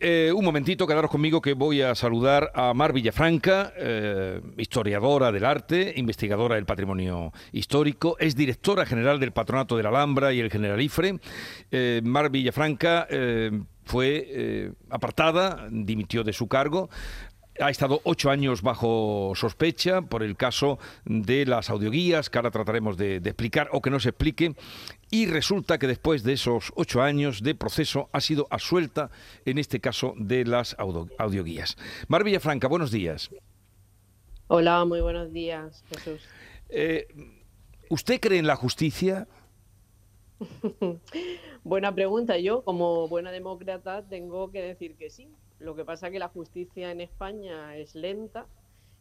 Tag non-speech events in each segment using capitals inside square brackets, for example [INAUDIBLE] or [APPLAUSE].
Eh, un momentito, quedaros conmigo que voy a saludar a Mar Villafranca, eh, historiadora del arte, investigadora del patrimonio histórico, es directora general del Patronato de la Alhambra y el Generalifre. Eh, Mar Villafranca fue apartada, dimitió de su cargo ha estado ocho años bajo sospecha por el caso de las audioguías, que ahora trataremos de, explicar o que no se explique, y resulta que después de esos ocho años de proceso ha sido asuelta en este caso de las audioguías. Mar Franca, buenos días. Hola, muy buenos días, Jesús. Eh, ¿Usted cree en la justicia? [LAUGHS] Buena pregunta. Yo, como buena demócrata, tengo que decir que sí. Lo que pasa es que la justicia en España es lenta.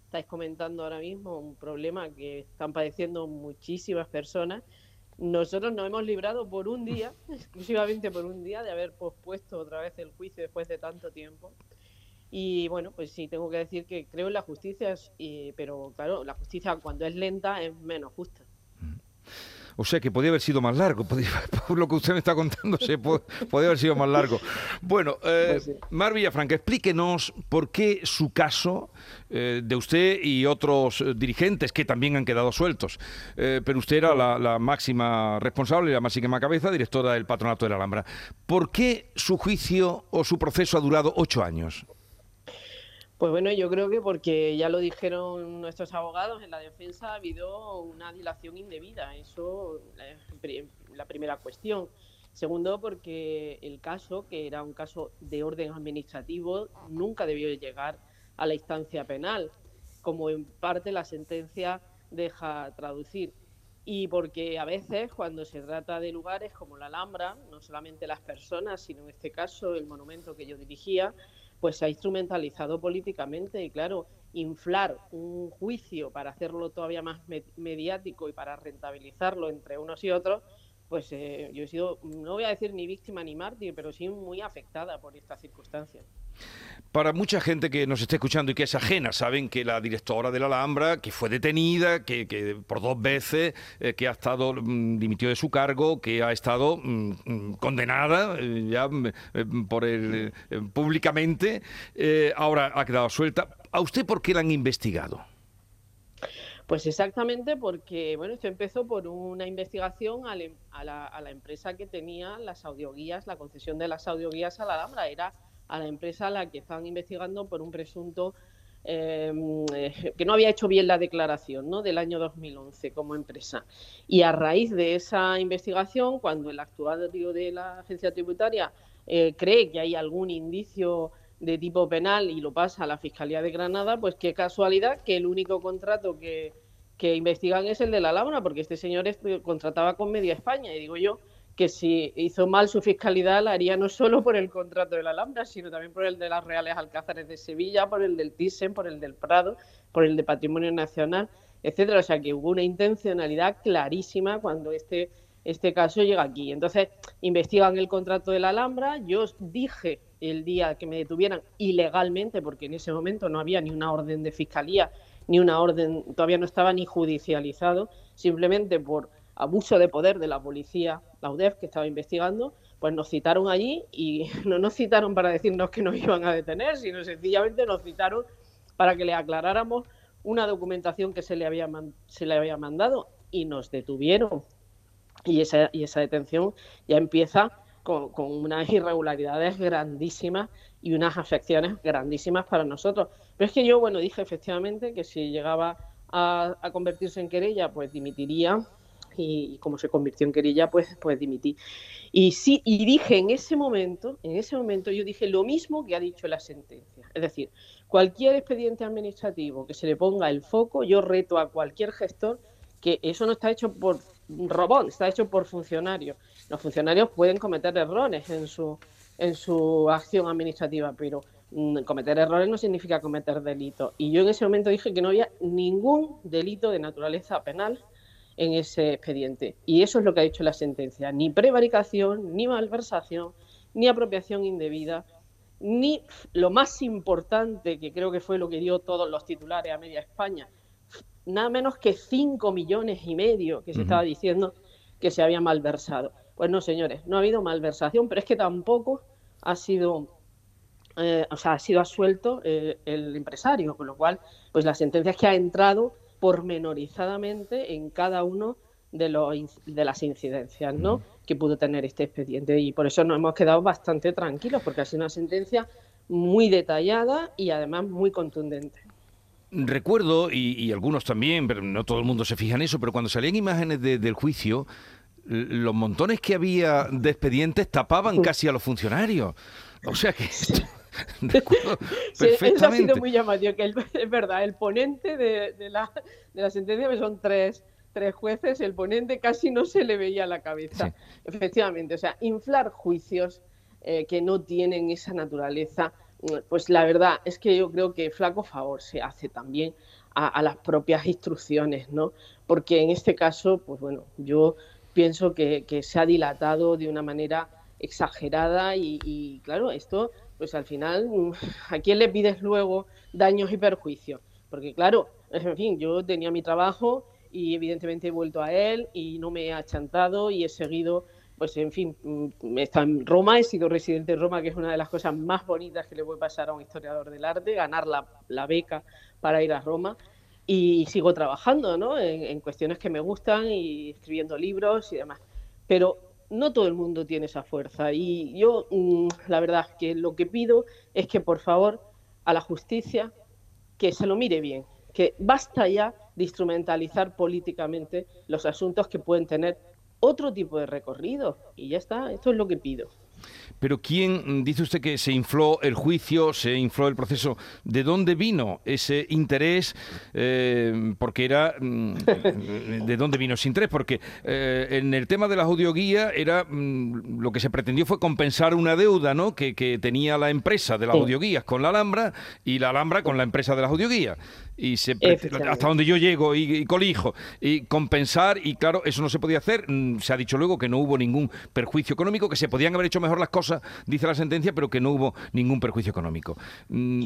Estáis comentando ahora mismo un problema que están padeciendo muchísimas personas. Nosotros nos hemos librado por un día, [LAUGHS] exclusivamente por un día, de haber pospuesto otra vez el juicio después de tanto tiempo. Y bueno, pues sí, tengo que decir que creo en la justicia, pero claro, la justicia cuando es lenta es menos justa. O sea que podía haber sido más largo, [LAUGHS] por lo que usted me está contando, se podía haber sido más largo. Bueno, eh, pues Mar Villafranca, explíquenos por qué su caso eh, de usted y otros eh, dirigentes que también han quedado sueltos, eh, pero usted era la, la, máxima responsable, la máxima cabeza, directora del Patronato de la Alhambra. ¿Por qué su juicio o su proceso ha durado ocho años? Pues bueno, yo creo que porque ya lo dijeron nuestros abogados en la defensa, ha habido una dilación indebida. Eso es la primera cuestión. Segundo, porque el caso, que era un caso de orden administrativo, nunca debió llegar a la instancia penal, como en parte la sentencia deja traducir. Y porque a veces, cuando se trata de lugares como la Alhambra, no solamente las personas, sino en este caso el monumento que yo dirigía, pues se ha instrumentalizado políticamente y claro, inflar un juicio para hacerlo todavía más mediático y para rentabilizarlo entre unos y otros, pues eh, yo he sido, no voy a decir ni víctima ni mártir, pero sí muy afectada por esta circunstancia. Para mucha gente que nos esté escuchando y que es ajena, saben que la directora de la Alhambra, que fue detenida, que, por dos veces, eh, que ha estado, mm, dimitió de su cargo, que ha estado mm, mm, condenada eh, ya por el, públicamente, ahora ha quedado suelta. ¿A usted por qué la han investigado? Pues exactamente porque, bueno, esto empezó por una investigación em, a, la, empresa que tenía las audioguías, la concesión de las audioguías a la Alhambra. Era a la empresa a la que estaban investigando por un presunto em, eh, que no había hecho bien la declaración ¿no? del año 2011 como empresa. Y a raíz de esa investigación, cuando el actuario de la agencia tributaria eh, cree que hay algún indicio de tipo penal y lo pasa a la Fiscalía de Granada, pues qué casualidad que el único contrato que, que investigan es el de la Launa, porque este señor contrataba con Media España. Y digo yo que si hizo mal su fiscalidad la haría no solo por el contrato de la Alhambra, sino también por el de las Reales Alcázares de Sevilla, por el del Thyssen, por el del Prado, por el de Patrimonio Nacional, etcétera. O sea que hubo una intencionalidad clarísima cuando este, este caso llega aquí. Entonces, investigan el contrato de la Alhambra. Yo dije el día que me detuvieran ilegalmente, porque en ese momento no había ni una orden de fiscalía, ni una orden, todavía no estaba ni judicializado, simplemente por abuso de poder de la policía, la UDEF, que estaba investigando, pues nos citaron allí y [LAUGHS] no nos citaron para decirnos que nos iban a detener, sino sencillamente nos citaron para que le aclaráramos una documentación que se le había, se le había mandado y nos detuvieron. Y esa, y esa detención ya empieza con, unas irregularidades grandísimas y unas afecciones grandísimas para nosotros. Pero es que yo, bueno, dije efectivamente que si llegaba a, convertirse en querella, pues dimitiría y, como se convirtió en querella, pues, pues dimití. Y sí, y dije en ese momento, en ese momento yo dije lo mismo que ha dicho la sentencia. Es decir, cualquier expediente administrativo que se le ponga el foco, yo reto a cualquier gestor que eso no está hecho por robot, está hecho por funcionarios. Los funcionarios pueden cometer errores en su, en su acción administrativa, pero mm, cometer errores no significa cometer delitos. Y yo en ese momento dije que no había ningún delito de naturaleza penal en ese expediente. Y eso es lo que ha dicho la sentencia. Ni prevaricación, ni malversación, ni apropiación indebida, ni lo más importante, que creo que fue lo que dio todos los titulares a media España, nada menos que 5 millones y medio que se estaba diciendo que se había malversado. Pues no, señores, no ha habido malversación, pero es que tampoco ha sido eh, o sea, ha sido absuelto eh, el empresario, con lo cual, pues la sentencia es que ha entrado pormenorizadamente en cada uno de, los, de las incidencias ¿no? que pudo tener este expediente. Y por eso nos hemos quedado bastante tranquilos, porque ha sido una sentencia muy detallada y además muy contundente. Recuerdo, y, algunos también, pero no todo el mundo se fija en eso, pero cuando salían imágenes del juicio, los montones que había de expedientes tapaban casi a los funcionarios. O sea que [LAUGHS] eso ha sido muy llamativo, que es verdad, el ponente de, la, de la sentencia, que son tres, tres jueces, el ponente casi no se le veía la cabeza. Efectivamente, o sea, inflar juicios eh, que no tienen esa naturaleza pues la verdad es que yo creo que flaco favor se hace también a, las propias instrucciones, ¿no? Porque en este caso, pues bueno, yo pienso que, se ha dilatado de una manera exagerada y, claro, esto, pues al final, ¿a quién le pides luego daños y perjuicios? Porque claro, [LAUGHS] en fin, yo tenía mi trabajo y evidentemente he vuelto a él y no me he achantado y he seguido pues en fin, mm, he estado en Roma, he sido residente en Roma, que es una de las cosas más bonitas que le puede pasar a un historiador del arte, ganar la, beca para ir a Roma. Y sigo trabajando ¿no? en, cuestiones que me gustan y escribiendo libros y demás. Pero no todo el mundo tiene esa fuerza. Y yo, mm, la verdad, que lo que pido es que, por favor, a la justicia, que se lo mire bien, que basta ya de instrumentalizar políticamente los asuntos que pueden tener otro tipo de recorrido. Y ya está, esto es lo que pido. Pero ¿quién, dice usted que se infló el juicio, se infló el proceso? ¿De dónde vino ese interés? Eh, porque era... Mm, ¿De dónde vino ese interés? Porque eh, en el tema de la audioguía era... Mm, lo que se pretendió fue compensar una deuda ¿no? que, tenía la empresa de las audioguías con la Alhambra y la Alhambra con la empresa de las audioguías. Y se, hasta donde yo llego y, colijo. Y compensar, y claro, eso no se podía hacer. Mm, se ha dicho luego que no hubo ningún perjuicio económico, que se podían haber hecho mejor las cosas, dice la sentencia, pero que no hubo ningún perjuicio económico. Mm,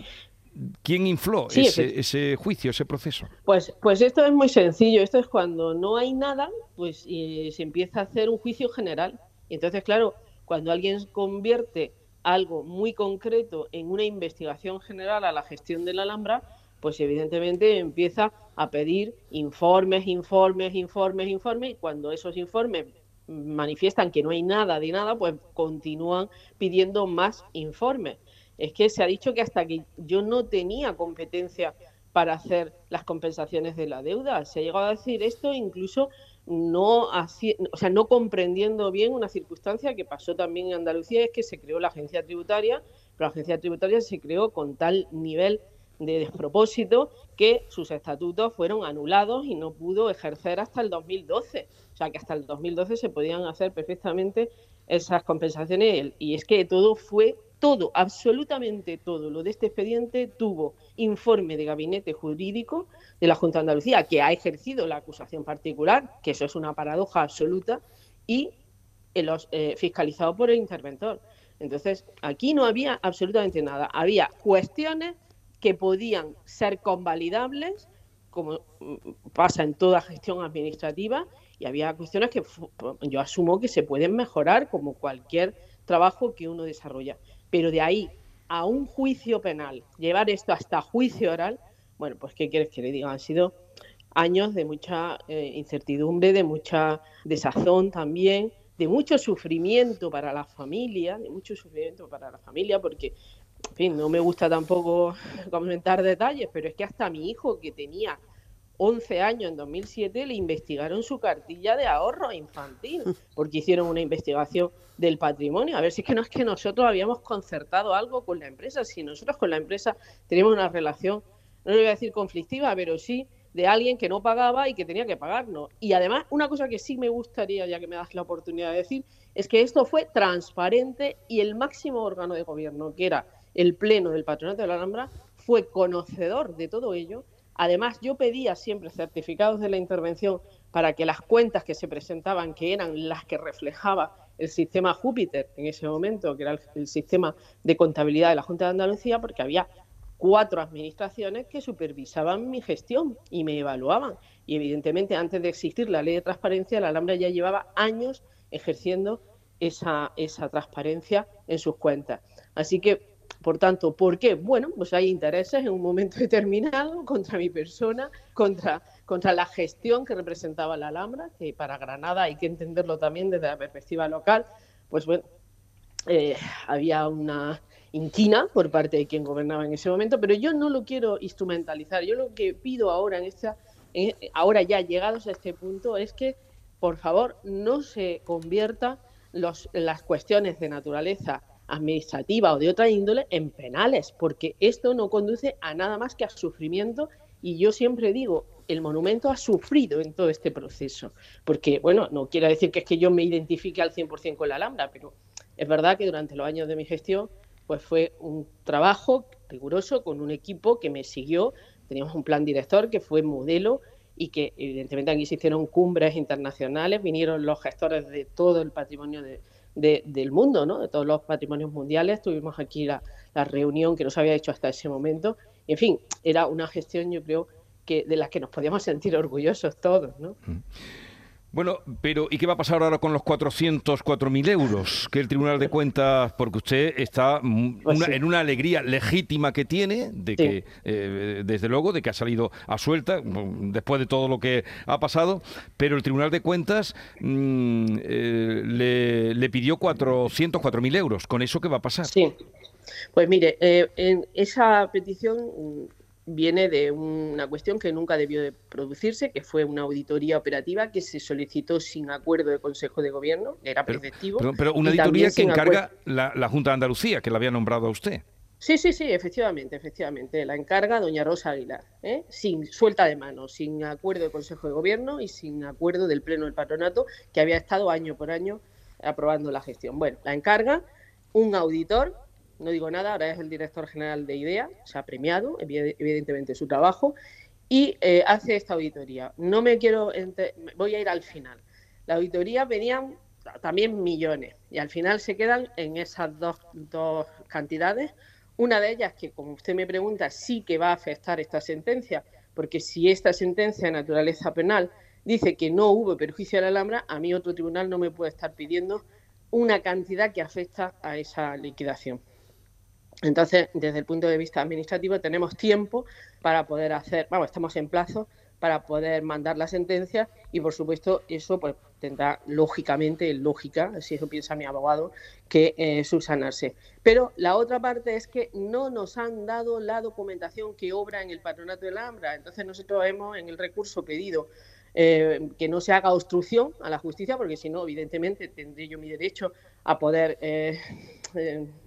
¿Quién infló ese, juicio, ese proceso? Pues, pues esto es muy sencillo. Esto es cuando no hay nada, pues se empieza a hacer un juicio general. Entonces, claro, cuando alguien convierte algo muy concreto en una investigación general a la gestión de la Alhambra, pues evidentemente empieza a pedir informes, informes, informes, informes, y cuando esos informes manifiestan que no hay nada de nada, pues continúan pidiendo más informes. Es que se ha dicho que hasta que yo no tenía competencia para hacer las compensaciones de la deuda. Se ha llegado a decir esto incluso no, o sea, no comprendiendo bien una circunstancia que pasó también en Andalucía, es que se creó la agencia tributaria, pero la agencia tributaria se creó con tal nivel de despropósito que sus estatutos fueron anulados y no pudo ejercer hasta el 2012. O sea que hasta el 2012 se podían hacer perfectamente esas compensaciones y es que todo fue todo, absolutamente todo lo de este expediente tuvo informe de gabinete jurídico de la Junta de Andalucía, que ha ejercido la acusación particular, que eso es una paradoja absoluta, y los, eh, fiscalizado por el interventor. Entonces, aquí no había absolutamente nada. Había cuestiones que podían ser convalidables, como mm, pasa en toda gestión administrativa, y había cuestiones que yo asumo que se pueden mejorar como cualquier trabajo que uno desarrolla. Pero de ahí a un juicio penal, llevar esto hasta juicio oral, bueno, pues ¿qué quieres que le diga? Han sido años de mucha eh, incertidumbre, de mucha desazón también, de mucho sufrimiento para la familia, de mucho sufrimiento para la familia, porque en fin, no me gusta tampoco comentar detalles, pero es que hasta mi hijo que tenía 11 años en 2007 le investigaron su cartilla de ahorro infantil [LAUGHS] porque hicieron una investigación del patrimonio. A ver si es que no es que nosotros habíamos concertado algo con la empresa, si nosotros con la empresa teníamos una relación, no le voy a decir conflictiva, pero sí de alguien que no pagaba y que tenía que pagarnos. Y además, una cosa que sí me gustaría, ya que me das la oportunidad de decir, es que esto fue transparente y el máximo órgano de gobierno, que era el Pleno del Patronato de la Alhambra fue conocedor de todo ello. Además, yo pedía siempre certificados de la intervención para que las cuentas que se presentaban, que eran las que reflejaba el sistema Júpiter en ese momento, que era el, sistema de contabilidad de la Junta de Andalucía, porque había cuatro administraciones que supervisaban mi gestión y me evaluaban. Y evidentemente, antes de existir la ley de transparencia, la Alhambra ya llevaba años ejerciendo esa, esa transparencia en sus cuentas. Así que Por tanto, ¿por qué? Bueno, pues hay intereses en un momento [LAUGHS] determinado contra mi persona, contra, contra la gestión que representaba la Alhambra, que para Granada hay que entenderlo también desde la perspectiva local, pues bueno, eh, había una inquina por parte de quien gobernaba en ese momento, pero yo no lo quiero instrumentalizar. Yo lo que pido ahora, en esta, ahora ya llegados a este punto, es que por favor no se convierta los, las cuestiones de naturaleza administrativa o de otra índole en penales, porque esto no conduce a nada más que a sufrimiento y yo siempre digo, el monumento ha sufrido en todo este proceso, porque, bueno, no quiero decir que es que yo me identifique al 100% con la Alhambra, pero es verdad que durante los años de mi gestión, pues fue un trabajo riguroso con un equipo que me siguió, teníamos un plan director que fue modelo y que evidentemente aquí se hicieron cumbres internacionales, vinieron los gestores de todo el patrimonio de, del mundo, ¿no? de todos los patrimonios mundiales. Tuvimos aquí la, reunión que no se había hecho hasta ese momento. en fin, era una gestión, yo creo, que de la que nos podíamos sentir orgullosos todos. ¿no? Mm. Bueno, pero ¿y qué va a pasar ahora con los 404.000 euros que el Tribunal de Cuentas, porque usted está pues en una alegría legítima que tiene, de que, eh, desde luego, de que ha salido a suelta después de todo lo que ha pasado, pero el Tribunal de Cuentas mm, eh, le, le, pidió 404.000 euros. ¿Con eso qué va a pasar? Sí. Pues mire, eh, en esa petición viene de una cuestión que nunca debió de producirse, que fue una auditoría operativa que se solicitó sin acuerdo de Consejo de Gobierno, era preceptivo. Pero, una auditoría que encarga la, Junta de Andalucía, que la había nombrado a usted. Sí, sí, sí, efectivamente, efectivamente. La encarga doña Rosa Aguilar, ¿eh? sin suelta de mano, sin acuerdo de Consejo de Gobierno y sin acuerdo del Pleno del Patronato, que había estado año por año aprobando la gestión. Bueno, la encarga un auditor no digo nada, ahora es el director general de IDEA, se ha premiado, evidentemente, su trabajo, y eh, hace esta auditoría. No me quiero, voy a ir al final. La auditoría venían también millones, y al final se quedan en esas dos, dos cantidades. Una de ellas, que como usted me pregunta, sí que va a afectar esta sentencia, porque si esta sentencia de naturaleza penal dice que no hubo perjuicio a la Alhambra, a mí otro tribunal no me puede estar pidiendo una cantidad que afecta a esa liquidación. Entonces, desde el punto de vista administrativo, tenemos tiempo para poder hacer, vamos, estamos en plazo para poder mandar la sentencia y, por supuesto, eso pues tendrá lógicamente, lógica, si eso piensa mi abogado, que eh, subsanarse. Pero la otra parte es que no nos han dado la documentación que obra en el patronato de la Alhambra. Entonces, nosotros hemos en el recurso pedido eh, que no se haga obstrucción a la justicia, porque si no, evidentemente, tendré yo mi derecho a poder eh,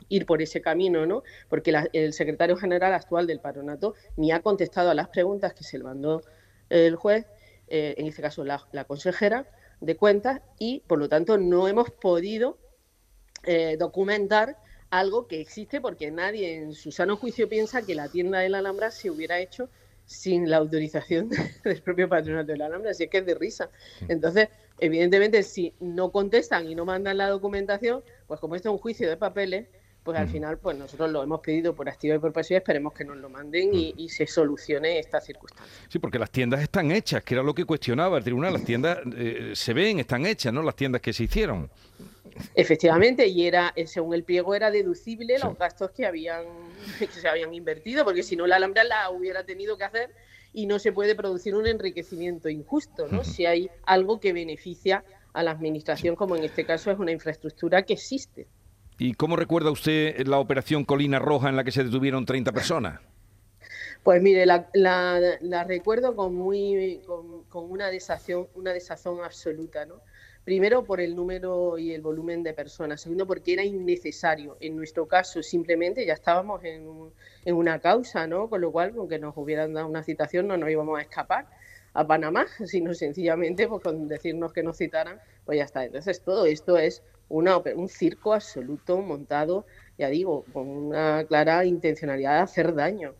ir por ese camino, ¿no? Porque el secretario general actual del patronato ni ha contestado a las preguntas que se le mandó el juez, eh, en este caso la, consejera de cuentas, y por lo tanto no hemos podido eh, documentar algo que existe porque nadie en su sano juicio piensa que la tienda de la Alhambra se hubiera hecho sin la autorización [LAUGHS] del propio patronato de la Alhambra, así es que es de risa. Entonces, evidentemente, si no contestan y no mandan la documentación, pues como esto es un juicio de papeles, pues al final pues nosotros lo hemos pedido por activa y por pasiva, esperemos que nos lo manden y, se solucione esta circunstancia. Sí, porque las tiendas están hechas, que era lo que cuestionaba el tribunal, las tiendas eh, se ven, están hechas, ¿no? Las tiendas que se hicieron. Efectivamente, y era, eh, según el pliego era deducible los gastos que habían [LAUGHS] que se habían invertido, porque si no la Alhambra la hubiera tenido que hacer y no se puede producir un enriquecimiento injusto, ¿no? Si hay algo que beneficia a la administración, como en este caso es una infraestructura que existe. ¿Y cómo recuerda usted la operación Colina Roja en la que se detuvieron 30 personas? Pues mire, la, recuerdo con, muy, con, una, desazón, una desazón absoluta, ¿no? Primero por el número y el volumen de personas, segundo porque era innecesario. En nuestro caso simplemente ya estábamos en, en una causa, ¿no? Con lo cual, aunque nos hubieran dado una citación, no nos íbamos a escapar a Panamá, [LAUGHS] sino sencillamente pues, con decirnos que nos citaran, pues ya está. Entonces todo esto es una, un circo absoluto montado, ya digo, con una clara intencionalidad de hacer daño.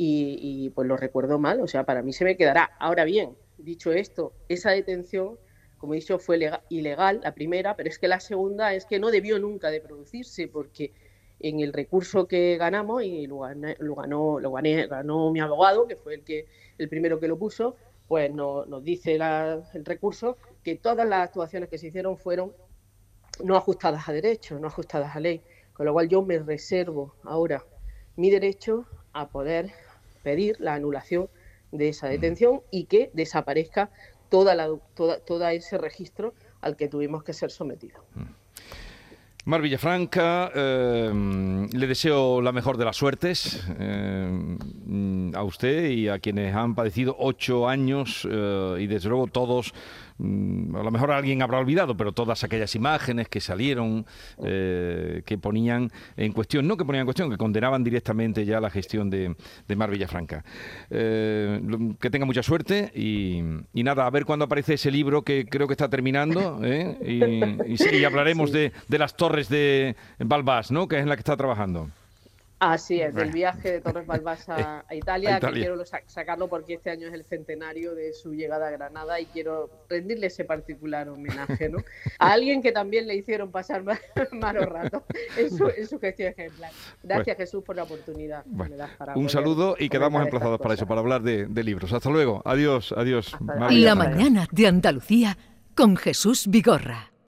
Y, pues lo recuerdo mal, o sea, para mí se me quedará. Ahora bien, dicho esto, esa detención, como he dicho, fue ilegal, la primera, pero es que la segunda es que no debió nunca de producirse, porque en el recurso que ganamos, y lo, lo, ganó, lo ganó mi abogado, que fue el, que, el primero que lo puso, pues nos dice el recurso que todas las actuaciones que se hicieron fueron no ajustadas a derecho, no ajustadas a ley. Con lo cual yo me reservo ahora mi derecho a poder pedir la anulación de esa detención y que desaparezca toda la, toda, todo ese registro al que tuvimos que ser sometidos. Mar Villafranca, eh, le deseo la mejor de las suertes eh, a usted y a quienes han padecido ocho años eh, y desde luego todos Mm, a lo mejor alguien habrá olvidado, pero todas aquellas imágenes que salieron, eh, que ponían en cuestión, no que ponían en cuestión, que condenaban directamente ya la gestión de, Mar Villafranca. Eh, que tenga mucha suerte y, nada, a ver cuándo aparece ese libro que creo que está terminando ¿eh? y, hablaremos de, de, las torres de Balbás, ¿no? que es en la que está trabajando. Así es, del viaje de Torres Balbás a, [LAUGHS] Italia, que quiero sacarlo porque este año es el centenario de su llegada a Granada y quiero rendirle ese particular homenaje, ¿no? [LAUGHS] A alguien que también le hicieron pasar [LAUGHS] malos ratos en su, en su gestión ejemplar. Gracias Jesús por la oportunidad. un saludo y quedamos emplazados para eso, para hablar de, libros. Hasta luego. Adiós, adiós. la mañana de Andalucía con Jesús Vigorra.